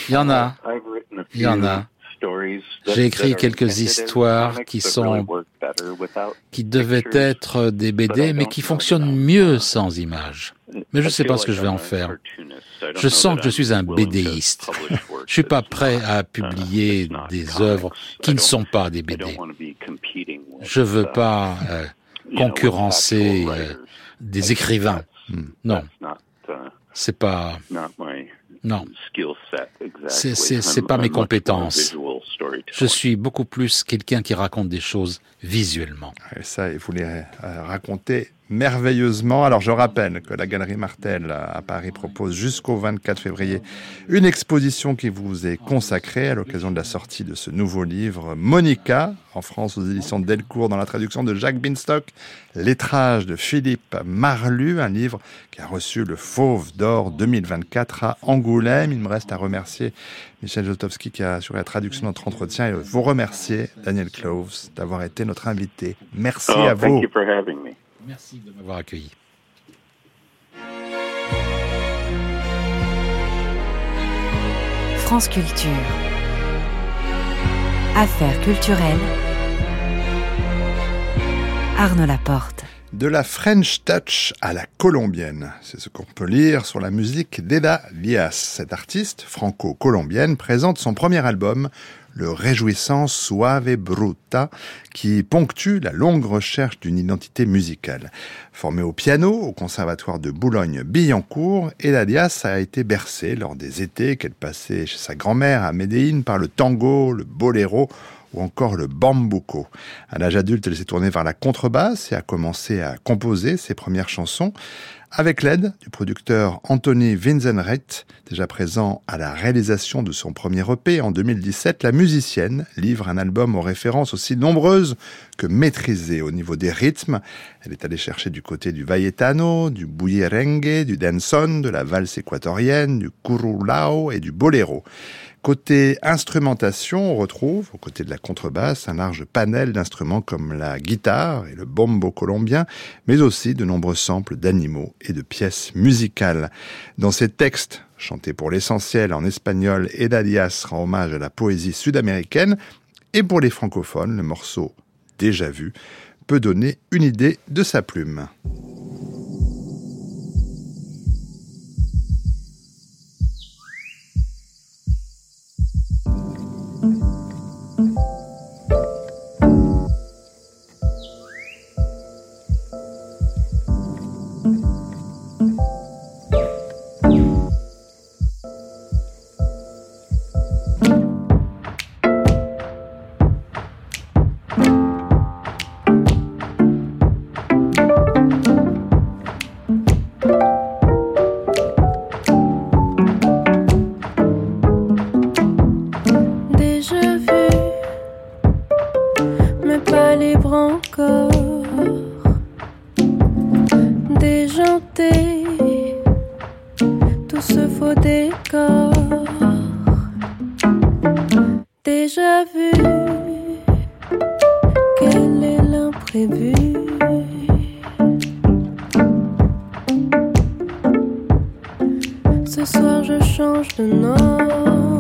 Il y en a. Il y en a. J'ai écrit quelques histoires qui sont, qui devaient être des BD, mais qui fonctionnent mieux sans images. Mais je ne sais pas ce que je vais en faire. Je sens que je suis un BDiste. Je suis pas prêt à publier des œuvres qui ne sont pas des BD. Je veux pas euh, concurrencer euh, des écrivains. Non. C'est pas. Non. C'est, c'est, c'est pas mes compétences. Je suis beaucoup plus quelqu'un qui raconte des choses visuellement. Et ça, il faut les raconter merveilleusement. Alors je rappelle que la Galerie Martel à Paris propose jusqu'au 24 février une exposition qui vous est consacrée à l'occasion de la sortie de ce nouveau livre Monica, en France aux éditions Delcourt dans la traduction de Jacques Binstock, Lettrage de Philippe Marlu, un livre qui a reçu le Fauve d'Or 2024 à Angoulême. Il me reste à remercier Michel Jotowski qui a assuré la traduction de notre entretien et vous remercier, Daniel Cloves, d'avoir été notre invité. Merci oh, à vous. Merci de m'avoir accueilli. France Culture. Affaires culturelles. Arnaud Laporte. De la French Touch à la colombienne, c'est ce qu'on peut lire sur la musique d'Eda Lias. Cette artiste franco-colombienne présente son premier album, le réjouissant Suave Bruta, qui ponctue la longue recherche d'une identité musicale. Formée au piano au conservatoire de Boulogne-Billancourt, Eda Diaz a été bercée lors des étés qu'elle passait chez sa grand-mère à Médéine par le tango, le boléro ou encore le bambuco. À l'âge adulte, elle s'est tournée vers la contrebasse et a commencé à composer ses premières chansons avec l'aide du producteur Anthony Vinzenrecht, déjà présent à la réalisation de son premier EP en 2017, la musicienne livre un album aux références aussi nombreuses que maîtrisées au niveau des rythmes. Elle est allée chercher du côté du Valletano, du Bouyerengue, du Danson, de la valse équatorienne, du Curulao et du Boléro. Côté instrumentation, on retrouve, aux côtés de la contrebasse, un large panel d'instruments comme la guitare et le bombo colombien, mais aussi de nombreux samples d'animaux et de pièces musicales. Dans ses textes, chantés pour l'essentiel en espagnol, Eda Diaz rend hommage à la poésie sud-américaine, et pour les francophones, le morceau Déjà vu peut donner une idée de sa plume. Ce soir je change de nom.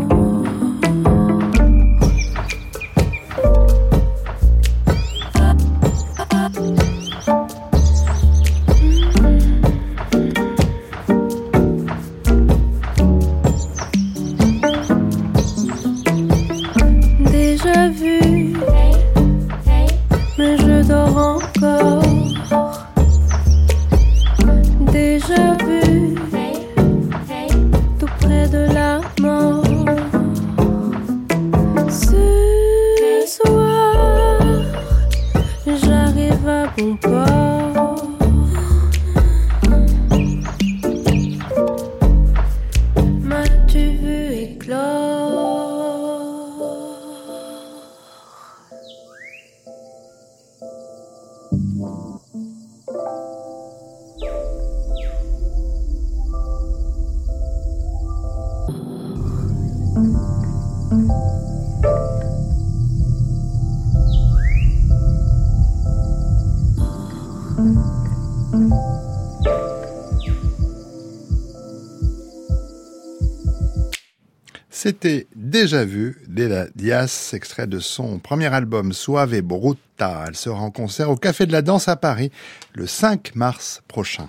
C'était déjà vu la Diaz, extrait de son premier album Suave Bruta. Elle sera en concert au Café de la Danse à Paris le 5 mars prochain.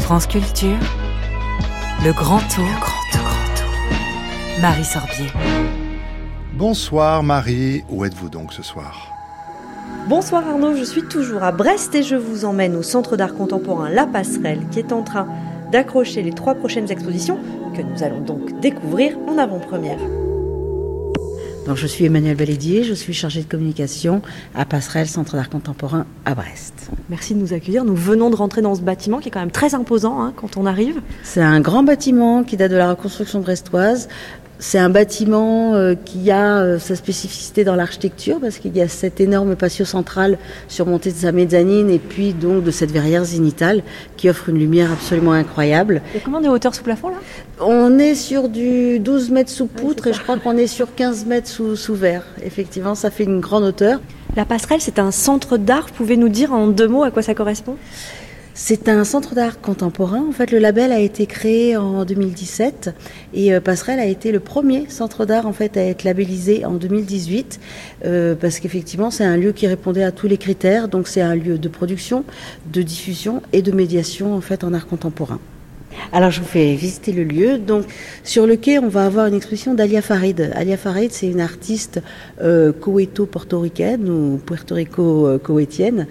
France Culture, le grand tour, le grand tour, grand tour. Marie Sorbier. Bonsoir Marie, où êtes-vous donc ce soir? Bonsoir Arnaud, je suis toujours à Brest et je vous emmène au Centre d'art contemporain La Passerelle qui est en train d'accrocher les trois prochaines expositions que nous allons donc découvrir en avant-première. Donc je suis Emmanuel Balédier, je suis chargée de communication à Passerelle Centre d'art contemporain à Brest. Merci de nous accueillir. Nous venons de rentrer dans ce bâtiment qui est quand même très imposant hein, quand on arrive. C'est un grand bâtiment qui date de la reconstruction brestoise c'est un bâtiment euh, qui a euh, sa spécificité dans l'architecture parce qu'il y a cet énorme patio central surmonté de sa mezzanine et puis donc de cette verrière zénitale qui offre une lumière absolument incroyable. Et comment on est hauteur sous plafond là? On est sur du 12 mètres sous poutre et je crois qu'on est sur 15 mètres sous, sous verre. Effectivement, ça fait une grande hauteur. La passerelle, c'est un centre d'art. Pouvez nous dire en deux mots à quoi ça correspond? C'est un centre d'art contemporain. En fait, le label a été créé en 2017 et euh, Passerelle a été le premier centre d'art en fait à être labellisé en 2018 euh, parce qu'effectivement, c'est un lieu qui répondait à tous les critères. Donc, c'est un lieu de production, de diffusion et de médiation en fait en art contemporain. Alors je vous fais visiter le lieu. Donc sur le quai, on va avoir une exposition d'Alia Farid. Alia Farid, c'est une artiste euh, portoricaine ou puerto rico coétienne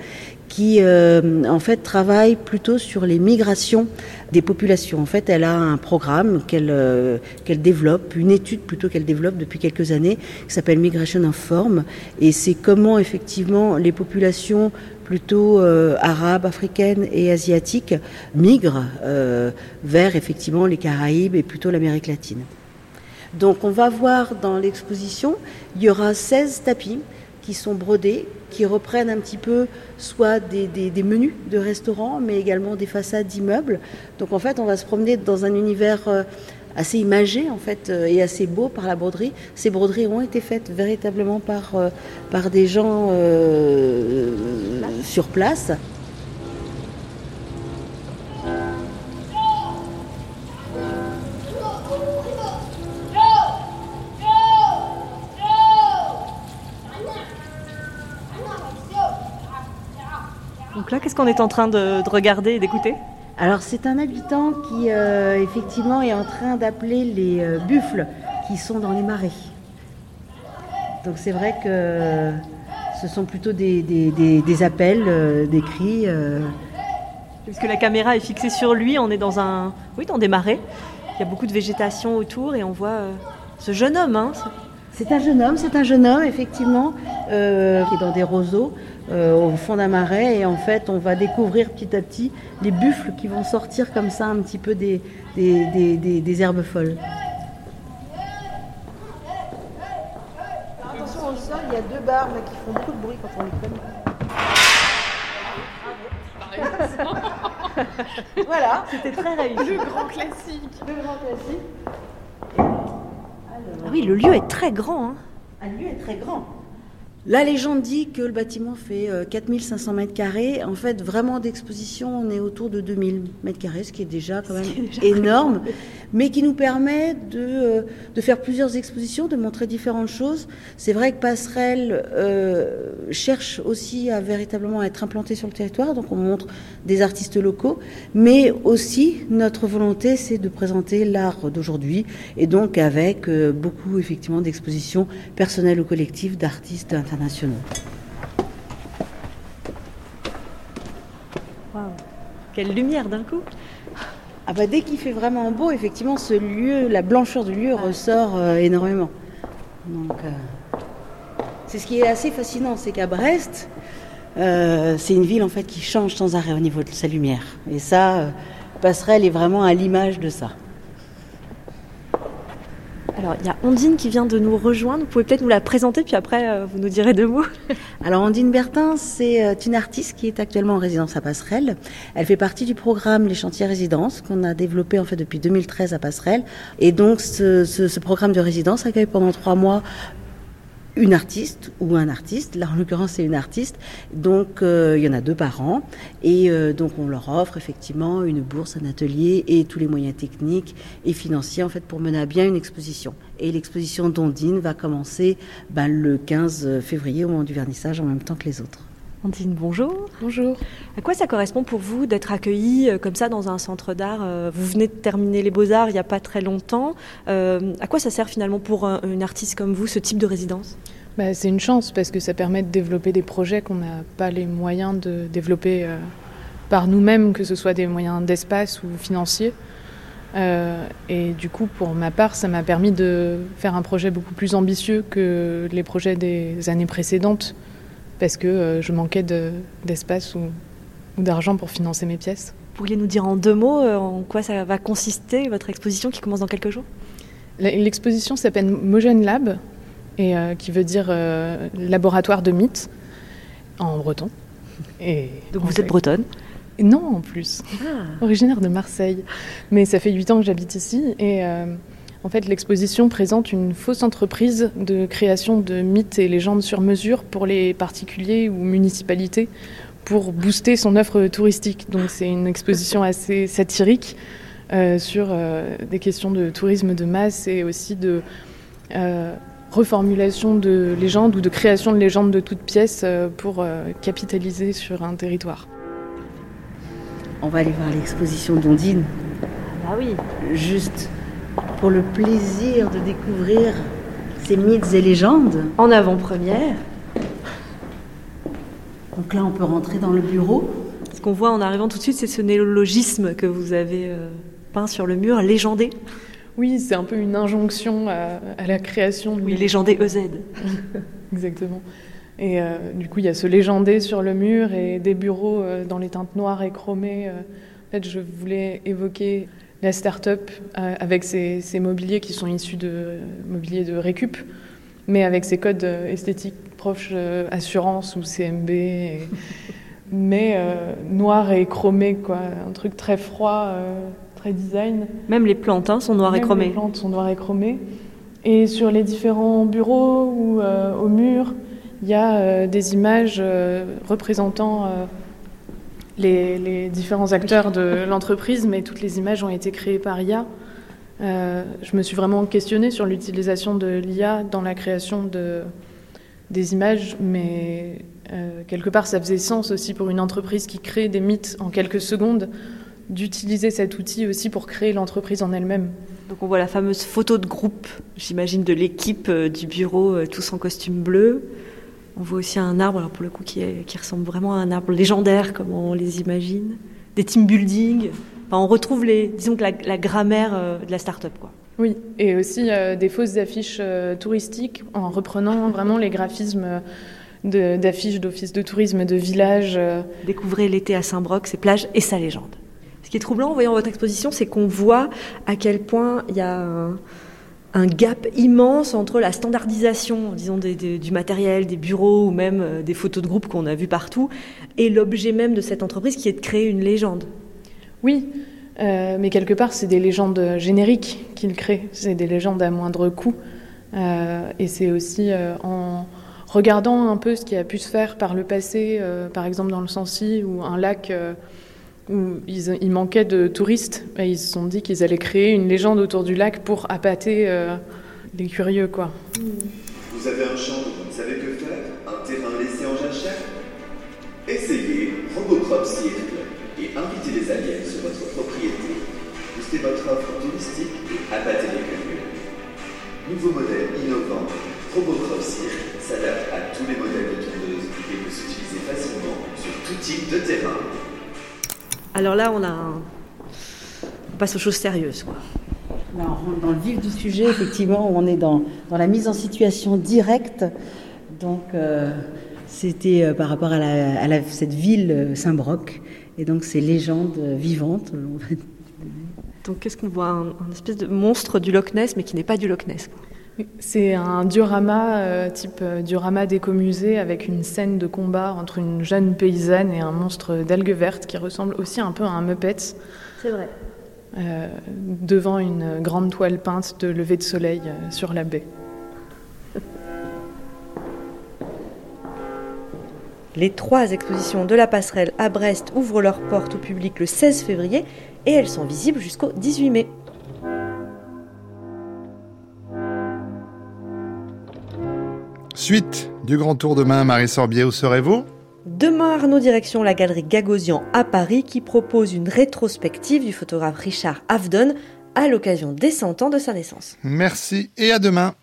qui euh, en fait travaille plutôt sur les migrations des populations. En fait, elle a un programme qu'elle euh, qu'elle développe, une étude plutôt qu'elle développe depuis quelques années, qui s'appelle Migration en forme, et c'est comment effectivement les populations plutôt euh, arabes, africaines et asiatiques migrent vers effectivement les Caraïbes et plutôt l'Amérique latine. Donc on va voir dans l'exposition, il y aura 16 tapis qui sont brodés, qui reprennent un petit peu soit des, menus de restaurants, mais également des façades d'immeubles. Donc en fait, on va se promener dans un univers euh, assez imagé en fait euh, et assez beau par la broderie. Ces broderies ont été faites véritablement par, euh, par des gens sur place. Qu'on est en train de, regarder et d'écouter Alors c'est un habitant qui euh, effectivement est en train d'appeler les euh, buffles qui sont dans les marais. Donc c'est vrai que ce sont plutôt des, appels, euh, des cris. Puisque la caméra est fixée sur lui, on est dans un, oui, dans des marais. Il y a beaucoup de végétation autour et on voit ce jeune homme. Hein, c'est un jeune homme, c'est un jeune homme effectivement qui est dans des roseaux. Euh, au fond d'un marais et en fait on va découvrir petit à petit les buffles qui vont sortir comme ça un petit peu des, des, herbes folles. Attention au sol, il y a deux barres qui font beaucoup de bruit quand on les prenne. voilà, c'était très réussi. Le grand classique. Le grand classique. Ah oui, le lieu est très grand. Hein. Un lieu est très grand. La légende dit que le bâtiment fait 4500 euh, mètres carrés. En fait, vraiment d'exposition, on est autour de 2000 mètres carrés, ce qui est déjà quand même énorme, mais qui nous permet de, euh, de, faire plusieurs expositions, de montrer différentes choses. C'est vrai que Passerelle euh, cherche aussi à véritablement être implanté sur le territoire, donc on montre des artistes locaux, mais aussi notre volonté, c'est de présenter l'art d'aujourd'hui, et donc avec beaucoup effectivement d'expositions personnelles ou collectives d'artistes internationaux. Quelle lumière d'un coup ah bah dès qu'il fait vraiment beau, effectivement, ce lieu, la blancheur du lieu ressort euh, énormément. Donc, euh, c'est ce qui est assez fascinant, c'est qu'à Brest, euh, c'est une ville en fait qui change sans arrêt au niveau de sa lumière. Et ça, Passerelle est vraiment à l'image de ça. Alors, il y a Ondine qui vient de nous rejoindre. Vous pouvez peut-être nous la présenter, puis après, euh, vous nous direz deux mots. Alors, Ondine Bertin, c'est euh, une artiste qui est actuellement en résidence à Passerelle. Elle fait partie du programme Les Chantiers Résidences qu'on a développé en fait depuis 2013 à Passerelle. Et donc, ce, ce programme de résidence accueille pendant trois mois une artiste ou un artiste. Là, en l'occurrence, c'est une artiste. Donc, euh, il y en a deux par an. Et euh, donc, on leur offre effectivement une bourse, un atelier et tous les moyens techniques et financiers, en fait, pour mener à bien une exposition. Et l'exposition d'Ondine va commencer ben, le 15 février au moment du vernissage en même temps que les autres. Ondine, bonjour. Bonjour. À quoi ça correspond pour vous d'être accueilli euh, comme ça dans un centre d'art Vous venez de terminer les beaux-arts il n'y a pas très longtemps. à quoi ça sert finalement pour une artiste comme vous, ce type de résidence? Bah, c'est une chance parce que ça permet de développer des projets qu'on n'a pas les moyens de développer euh, par nous-mêmes, que ce soit des moyens d'espace ou financiers. Euh, et du coup, pour ma part, ça m'a permis de faire un projet beaucoup plus ambitieux que les projets des années précédentes parce que euh, je manquais d'espace ou, ou d'argent pour financer mes pièces. Pourriez nous dire en deux mots en quoi ça va consister, votre exposition qui commence dans quelques jours? L'exposition s'appelle Mogen Lab et euh, qui veut dire euh, laboratoire de mythes en breton. Et Donc vous êtes bretonne? Non, en plus. Ah. Originaire de Marseille. Mais ça fait huit ans que j'habite ici et euh, en fait l'exposition présente une fausse entreprise de création de mythes et légendes sur mesure pour les particuliers ou municipalités pour booster son offre touristique. Donc c'est une exposition assez satirique sur des questions de tourisme de masse et aussi de reformulation de légendes ou de création de légendes de toutes pièces euh, pour euh, capitaliser sur un territoire. On va aller voir l'exposition d'Ondine. Ah oui. Juste pour le plaisir de découvrir ces mythes et légendes. En avant-première. Donc là, on peut rentrer dans le bureau. Ce qu'on voit en arrivant tout de suite, c'est ce néologisme que vous avez euh, peint sur le mur, légendé. Oui, c'est un peu une injonction à, la création. Oui, légendé EZ. Exactement. Et euh, du coup, il y a ce légendé sur le mur et des bureaux euh, dans les teintes noires et chromées. Euh. en fait, je voulais évoquer la start-up avec ses, mobiliers qui sont issus de mobilier de récup, mais avec ses codes esthétiques proches assurance ou CMB, mais noir et chromé, quoi. Un truc très froid très design. Même les plantes hein, sont noires et chromées. Les plantes sont noires et chromées. Et sur les différents bureaux ou euh, au mur, il y a euh, des images euh, représentant les, différents acteurs de l'entreprise, mais toutes les images ont été créées par IA. je me suis vraiment questionnée sur l'utilisation de l'IA dans la création de, des images, mais quelque part ça faisait sens aussi pour une entreprise qui crée des mythes en quelques secondes d'utiliser cet outil aussi pour créer l'entreprise en elle-même. Donc on voit la fameuse photo de groupe, j'imagine, de l'équipe euh, du bureau, euh, tous en costume bleu. On voit aussi un arbre, alors pour le coup, qui, qui ressemble vraiment à un arbre légendaire, comme on les imagine. Des team building. Enfin, on retrouve les, disons que la, grammaire euh, de la start-up, quoi. Oui, et aussi des fausses affiches touristiques en reprenant vraiment les graphismes d'affiches d'office de tourisme de village. Découvrez l'été à Saint-Broc, ses plages et sa légende. Ce qui est troublant en voyant votre exposition, c'est qu'on voit à quel point il y a un gap immense entre la standardisation, disons, du matériel, des bureaux ou même euh, des photos de groupe qu'on a vues partout, et l'objet même de cette entreprise qui est de créer une légende. Oui, euh, mais quelque part, c'est des légendes génériques qu'il crée. C'est des légendes à moindre coût. Euh, et c'est aussi en regardant un peu ce qui a pu se faire par le passé, par exemple dans le Sancy, ou un lac où il manquait de touristes et ils se sont dit qu'ils allaient créer une légende autour du lac pour appâter euh, les curieux. quoi. Vous avez un champ où vous ne savez que faire Un terrain laissé en jachère Essayez Robocrop Circle et invitez les aliens sur votre propriété. Boostez votre offre touristique et appâtez les curieux. Nouveau modèle innovant, Robocrop Circle s'adapte à tous les modèles de tondeuses et peut s'utiliser facilement sur tout type de terrain. Alors là, on, a on passe aux choses sérieuses. Quoi. on rentre dans le vif du sujet, effectivement, on est dans, dans la mise en situation directe. Donc, euh, c'était euh, par rapport à, la, cette ville euh, Saint-Broc, et donc ces légendes vivantes. Donc, qu'est-ce qu'on voit? Un, un, espèce de monstre du Loch Ness, mais qui n'est pas du Loch Ness. C'est un diorama euh, type euh, diorama d'écomusée avec une scène de combat entre une jeune paysanne et un monstre d'algues vertes qui ressemble aussi un peu à un Muppet. C'est vrai. Euh, devant une grande toile peinte de lever de soleil sur la baie. Les trois expositions de la passerelle à Brest ouvrent leurs portes au public le 16 février et elles sont visibles jusqu'au 18 mai. Suite du grand tour demain, Marie Sorbier, où serez-vous? Demain, Arnaud, direction la galerie Gagosian à Paris qui propose une rétrospective du photographe Richard Avedon à l'occasion des 100 ans de sa naissance. Merci et à demain.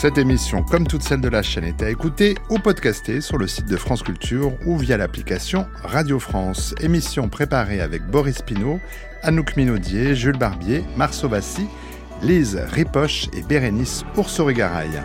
Cette émission, comme toutes celles de la chaîne, est à écouter ou podcaster sur le site de France Culture ou via l'application Radio France. Émission préparée avec Boris Pinault, Anouk Minaudier, Jules Barbier, Marceau Bassi, Lise Ripoche et Bérénice Oursorugaraille.